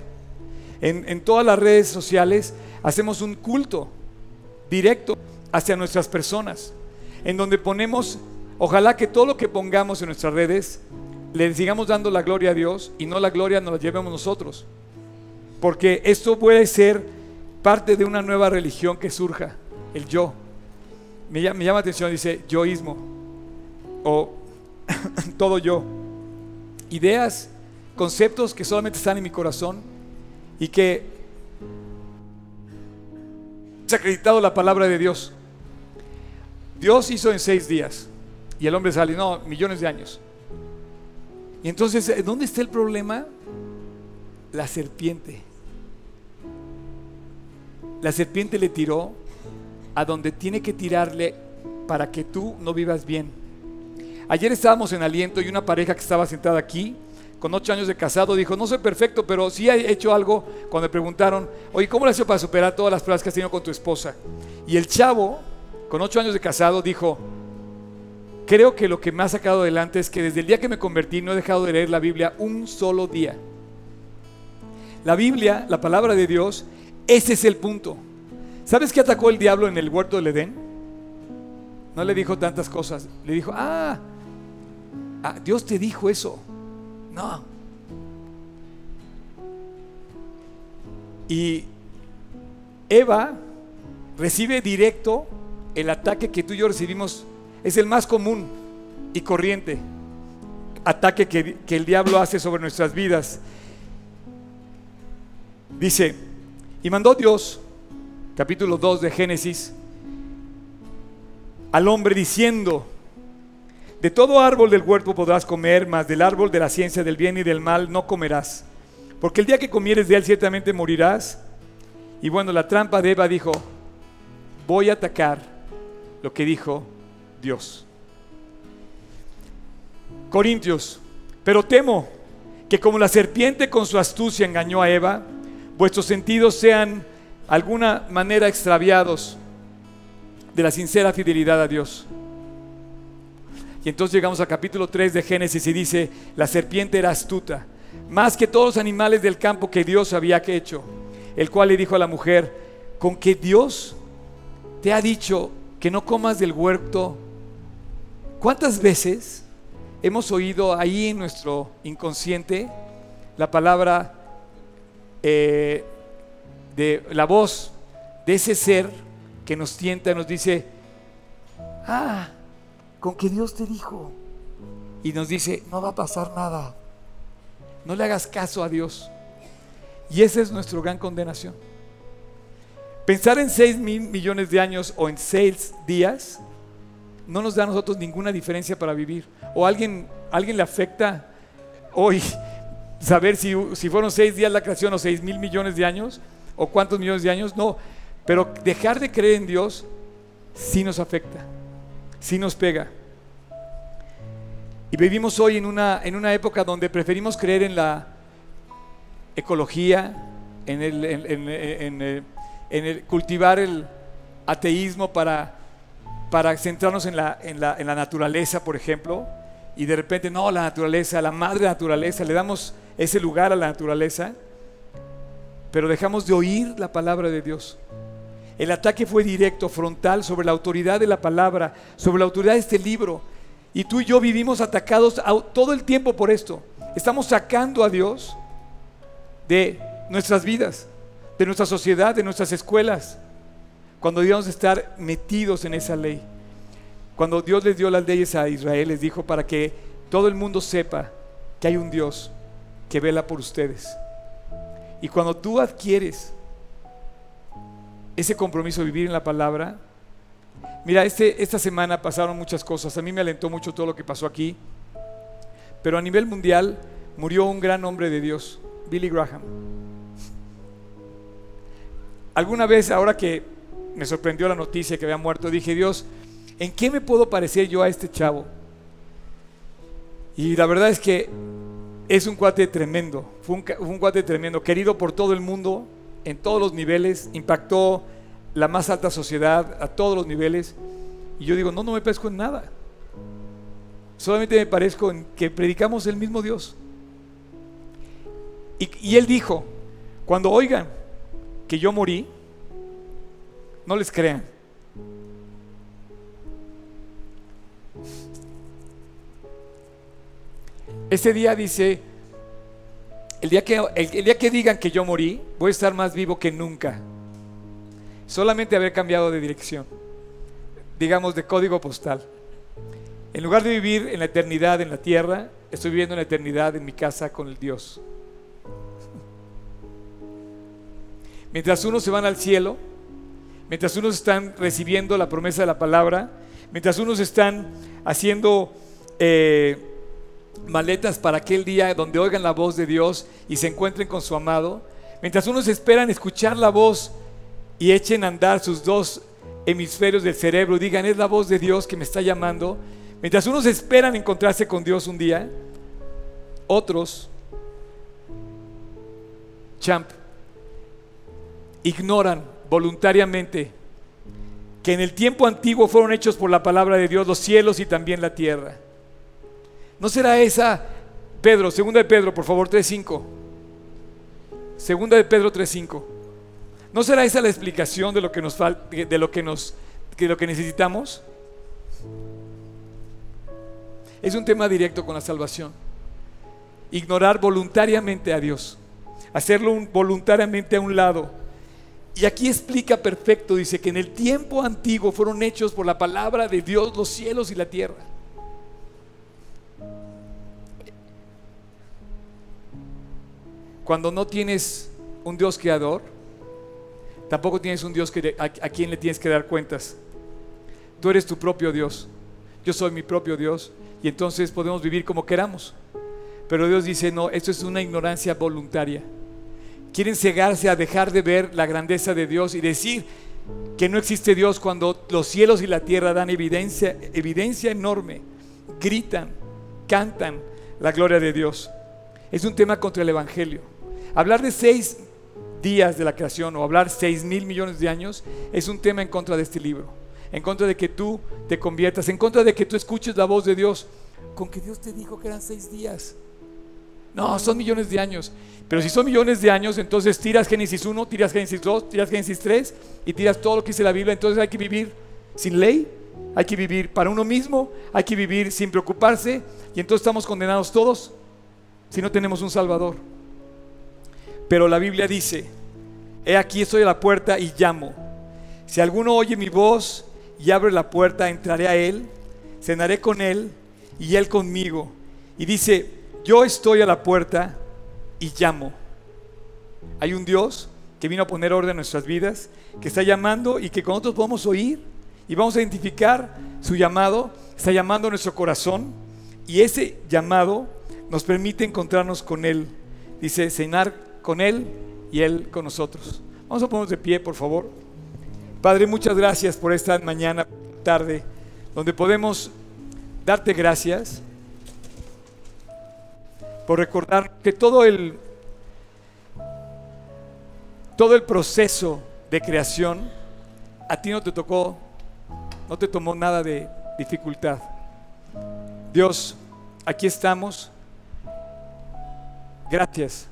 En, en todas las redes sociales hacemos un culto directo hacia nuestras personas, en donde ponemos, ojalá que todo lo que pongamos en nuestras redes, le sigamos dando la gloria a Dios y no la gloria nos la llevemos nosotros. Porque esto puede ser parte de una nueva religión que surja, el yo. Me llama, me llama la atención, dice yoísmo, o todo yo. Ideas, conceptos que solamente están en mi corazón y que desacreditado la palabra de Dios. Dios hizo en seis días y el hombre sale, no, millones de años. Y entonces, ¿eh, ¿dónde está el problema? La serpiente. La serpiente le tiró a donde tiene que tirarle para que tú no vivas bien. Ayer estábamos en aliento y una pareja que estaba sentada aquí, con ocho años de casado, dijo, no soy perfecto, pero sí he hecho algo cuando me preguntaron, oye, ¿cómo lo has hecho para superar todas las pruebas que has tenido con tu esposa? Y el chavo, con ocho años de casado, dijo, creo que lo que me ha sacado adelante es que desde el día que me convertí no he dejado de leer la Biblia un solo día. La Biblia, la palabra de Dios, ese es el punto. ¿Sabes qué atacó el diablo en el huerto del Edén? No le dijo tantas cosas. Le dijo, ah, ah, Dios te dijo eso. No. Y Eva recibe directo el ataque que tú y yo recibimos. Es el más común y corriente ataque que, que el diablo hace sobre nuestras vidas. Dice, y mandó Dios, capítulo 2 de Génesis, al hombre diciendo, de todo árbol del huerto podrás comer, mas del árbol de la ciencia del bien y del mal no comerás, porque el día que comieres de él ciertamente morirás. Y bueno, la trampa de Eva dijo, voy a atacar lo que dijo Dios. Corintios, pero temo que como la serpiente con su astucia engañó a Eva, vuestros sentidos sean alguna manera extraviados de la sincera fidelidad a Dios. Y entonces llegamos al capítulo 3 de Génesis y dice, la serpiente era astuta, más que todos los animales del campo que Dios había hecho, el cual le dijo a la mujer, con que Dios te ha dicho que no comas del huerto. ¿Cuántas veces hemos oído ahí en nuestro inconsciente la palabra eh, de la voz de ese ser que nos tienta, nos dice, ah, con que Dios te dijo. Y nos dice, no va a pasar nada. No le hagas caso a Dios. Y esa es nuestra gran condenación. Pensar en 6 mil millones de años o en 6 días no nos da a nosotros ninguna diferencia para vivir. O alguien, alguien le afecta hoy saber si, si fueron 6 días la creación o 6 mil millones de años o cuántos millones de años. No, pero dejar de creer en Dios sí nos afecta, sí nos pega. Y vivimos hoy en una, en una época donde preferimos creer en la ecología, en el, en, el, cultivar el ateísmo para, para centrarnos en la, la, en la naturaleza, por ejemplo, y de repente, no, la naturaleza, la madre naturaleza, le damos ese lugar a la naturaleza, pero dejamos de oír la palabra de Dios. El ataque fue directo, frontal, sobre la autoridad de la palabra, sobre la autoridad de este libro. Y tú y yo vivimos atacados todo el tiempo por esto. Estamos sacando a Dios de nuestras vidas, de nuestra sociedad, de nuestras escuelas, cuando debíamos estar metidos en esa ley. Cuando Dios les dio las leyes a Israel, les dijo para que todo el mundo sepa que hay un Dios que vela por ustedes. Y cuando tú adquieres ese compromiso de vivir en la palabra, Mira, este, esta semana pasaron muchas cosas. A mí me alentó mucho todo lo que pasó aquí. Pero a nivel mundial murió un gran hombre de Dios, Billy Graham. Alguna vez, ahora que me sorprendió la noticia que había muerto, dije, Dios, ¿en qué me puedo parecer yo a este chavo? Y la verdad es que es un cuate tremendo, fue un, un cuate tremendo, querido por todo el mundo, en todos los niveles, impactó la más alta sociedad, a todos los niveles. Y yo digo, no, no me parezco en nada. Solamente me parezco en que predicamos el mismo Dios. Y, y él dijo, cuando oigan que yo morí, no les crean. Ese día dice, el día, que, el día que digan que yo morí, voy a estar más vivo que nunca solamente haber cambiado de dirección, digamos de código postal. En lugar de vivir en la eternidad en la tierra, estoy viviendo en la eternidad en mi casa con el Dios. Mientras unos se van al cielo, mientras unos están recibiendo la promesa de la palabra, mientras unos están haciendo eh, maletas para aquel día donde oigan la voz de Dios y se encuentren con su amado, mientras unos esperan escuchar la voz y echen a andar sus dos hemisferios del cerebro, digan, es la voz de Dios que me está llamando. Mientras unos esperan encontrarse con Dios un día, otros, champ, ignoran voluntariamente que en el tiempo antiguo fueron hechos por la palabra de Dios los cielos y también la tierra. ¿No será esa, Pedro, segunda de Pedro, por favor, 3.5? Segunda de Pedro 3.5. ¿No será esa la explicación de lo que nos falta, de lo que nos, de lo que necesitamos? Es un tema directo con la salvación. Ignorar voluntariamente a Dios, hacerlo voluntariamente a un lado. Y aquí explica perfecto, dice que en el tiempo antiguo fueron hechos por la palabra de Dios los cielos y la tierra. Cuando no tienes un Dios creador, Tampoco tienes un Dios que, a, a quien le tienes que dar cuentas. Tú eres tu propio Dios. Yo soy mi propio Dios. Y entonces podemos vivir como queramos. Pero Dios dice, no, esto es una ignorancia voluntaria. Quieren cegarse a dejar de ver la grandeza de Dios y decir que no existe Dios cuando los cielos y la tierra dan evidencia, evidencia enorme. Gritan, cantan la gloria de Dios. Es un tema contra el Evangelio. Hablar de seis días de la creación o hablar 6 mil millones de años es un tema en contra de este libro. En contra de que tú te conviertas, en contra de que tú escuches la voz de Dios. Con que Dios te dijo que eran seis días. No, son millones de años. Pero si son millones de años, entonces tiras Génesis 1, tiras Génesis 2, tiras Génesis 3 y tiras todo lo que dice la Biblia. Entonces hay que vivir sin ley, hay que vivir para uno mismo, hay que vivir sin preocuparse y entonces estamos condenados todos si no tenemos un Salvador. Pero la Biblia dice, he aquí estoy a la puerta y llamo. Si alguno oye mi voz y abre la puerta, entraré a él, cenaré con él y él conmigo. Y dice, yo estoy a la puerta y llamo. Hay un Dios que vino a poner orden en nuestras vidas, que está llamando y que con nosotros podemos oír y vamos a identificar su llamado, está llamando a nuestro corazón y ese llamado nos permite encontrarnos con Él. Dice, cenar con Él y Él con nosotros. Vamos a ponernos de pie, por favor. Padre, muchas gracias por esta mañana, tarde, donde podemos darte gracias por recordar que todo el todo el proceso de creación a ti no te tocó, no te tomó nada de dificultad. Dios, aquí estamos. Gracias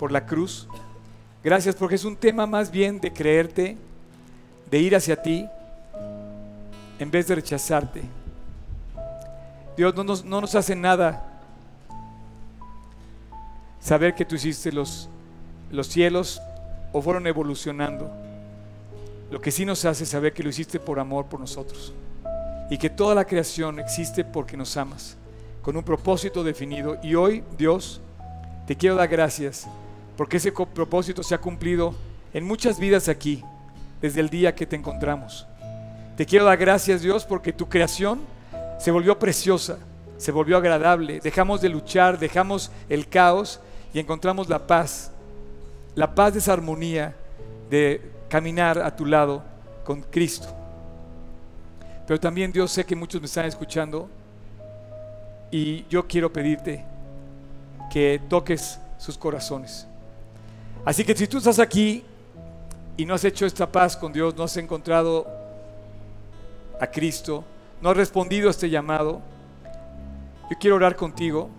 por la cruz. Gracias porque es un tema más bien de creerte, de ir hacia ti, en vez de rechazarte. Dios no nos, no nos hace nada saber que tú hiciste los, los cielos o fueron evolucionando. Lo que sí nos hace saber que lo hiciste por amor por nosotros y que toda la creación existe porque nos amas, con un propósito definido. Y hoy, Dios, te quiero dar gracias porque ese propósito se ha cumplido en muchas vidas aquí, desde el día que te encontramos. Te quiero dar gracias, Dios, porque tu creación se volvió preciosa, se volvió agradable. Dejamos de luchar, dejamos el caos y encontramos la paz, la paz de esa armonía de caminar a tu lado con Cristo. Pero también Dios sé que muchos me están escuchando y yo quiero pedirte que toques sus corazones. Así que si tú estás aquí y no has hecho esta paz con Dios, no has encontrado a Cristo, no has respondido a este llamado, yo quiero orar contigo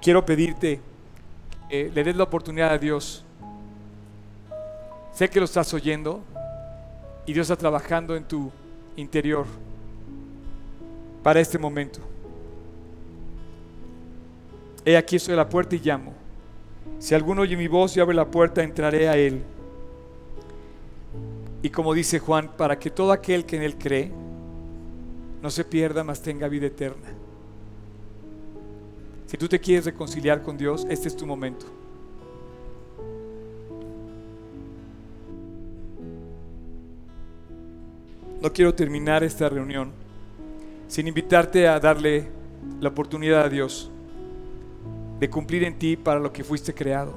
quiero pedirte que le des la oportunidad a Dios. Sé que lo estás oyendo y Dios está trabajando en tu interior para este momento. He aquí estoy a la puerta y llamo. Si alguno oye mi voz y abre la puerta, entraré a él. Y como dice Juan, para que todo aquel que en él cree no se pierda, mas tenga vida eterna. Si tú te quieres reconciliar con Dios, este es tu momento. No quiero terminar esta reunión sin invitarte a darle la oportunidad a Dios de cumplir en ti para lo que fuiste creado.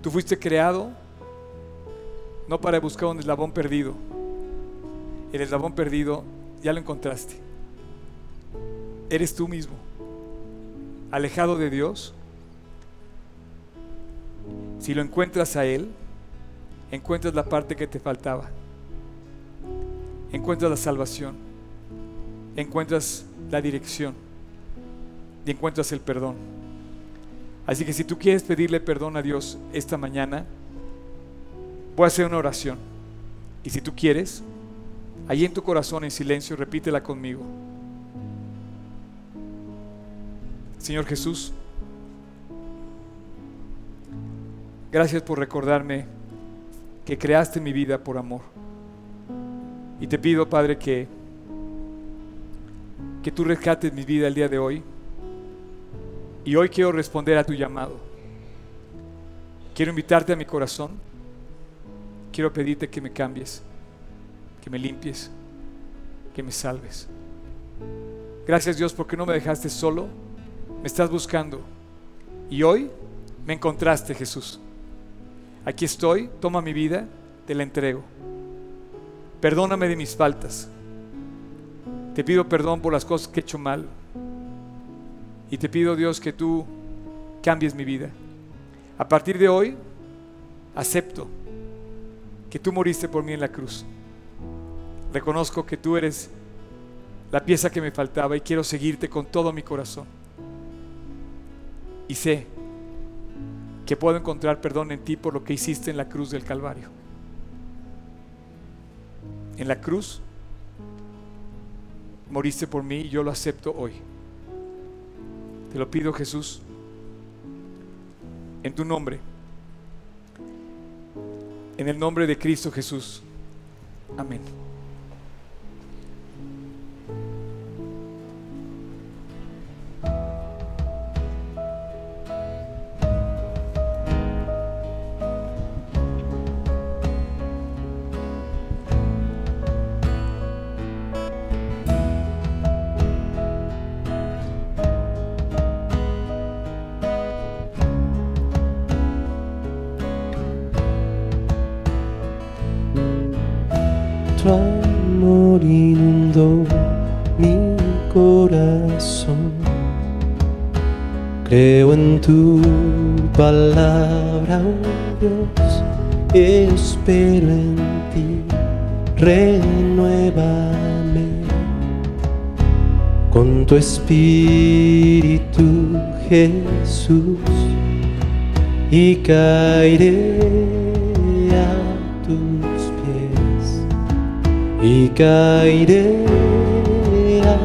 Tú fuiste creado no para buscar un eslabón perdido. El eslabón perdido ya lo encontraste. Eres tú mismo alejado de Dios, si lo encuentras a Él, encuentras la parte que te faltaba. Encuentras la salvación. Encuentras la dirección. Y encuentras el perdón. Así que si tú quieres pedirle perdón a Dios esta mañana, voy a hacer una oración. Y si tú quieres, ahí en tu corazón en silencio, repítela conmigo. Señor Jesús, gracias por recordarme que creaste mi vida por amor. Y te pido, Padre, que, que tú rescates mi vida el día de hoy. Y hoy quiero responder a tu llamado. Quiero invitarte a mi corazón. Quiero pedirte que me cambies, que me limpies, que me salves. Gracias Dios porque no me dejaste solo me estás buscando. Y hoy me encontraste, Jesús. Aquí estoy, toma mi vida, te la entrego. Perdóname de mis faltas. Te pido perdón por las cosas que he hecho mal. Y te pido, Dios, que tú cambies mi vida. A partir de hoy, acepto que tú moriste por mí en la cruz. Reconozco que tú eres la pieza que me faltaba y quiero seguirte con todo mi corazón. Y sé que puedo encontrar perdón en ti por lo que hiciste en la cruz del Calvario. En la cruz moriste por mí y yo lo acepto hoy. Te lo pido Jesús, en tu nombre, en el nombre de Cristo Jesús. Amén. tu espíritu, Jesús, y caeré a tus pies, y caeré a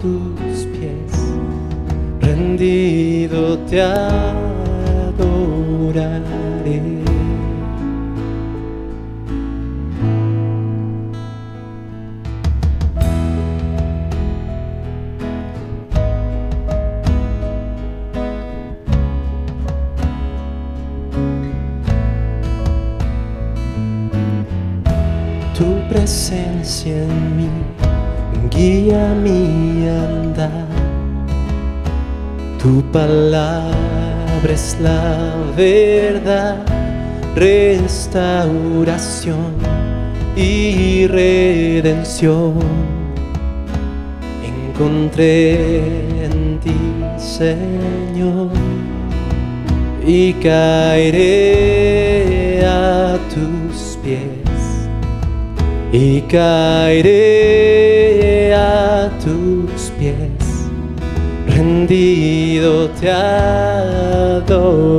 tus pies, rendido te encontré en ti, Señor, y caeré a tus pies, y caeré a tus pies, rendido te adoraré.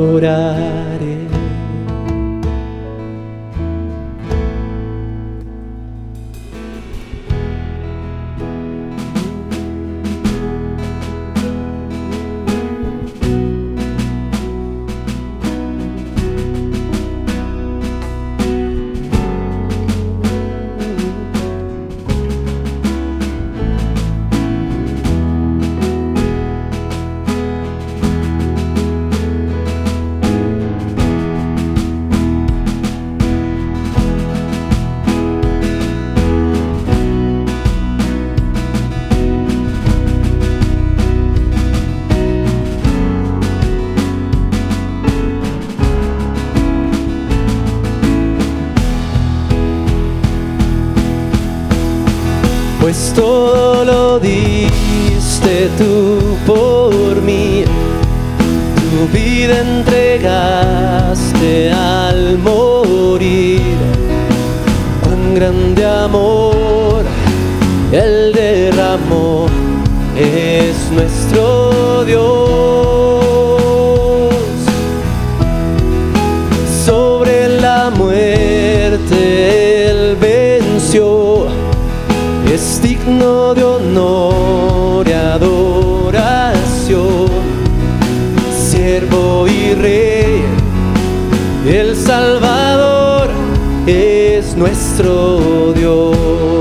nuestro Dios.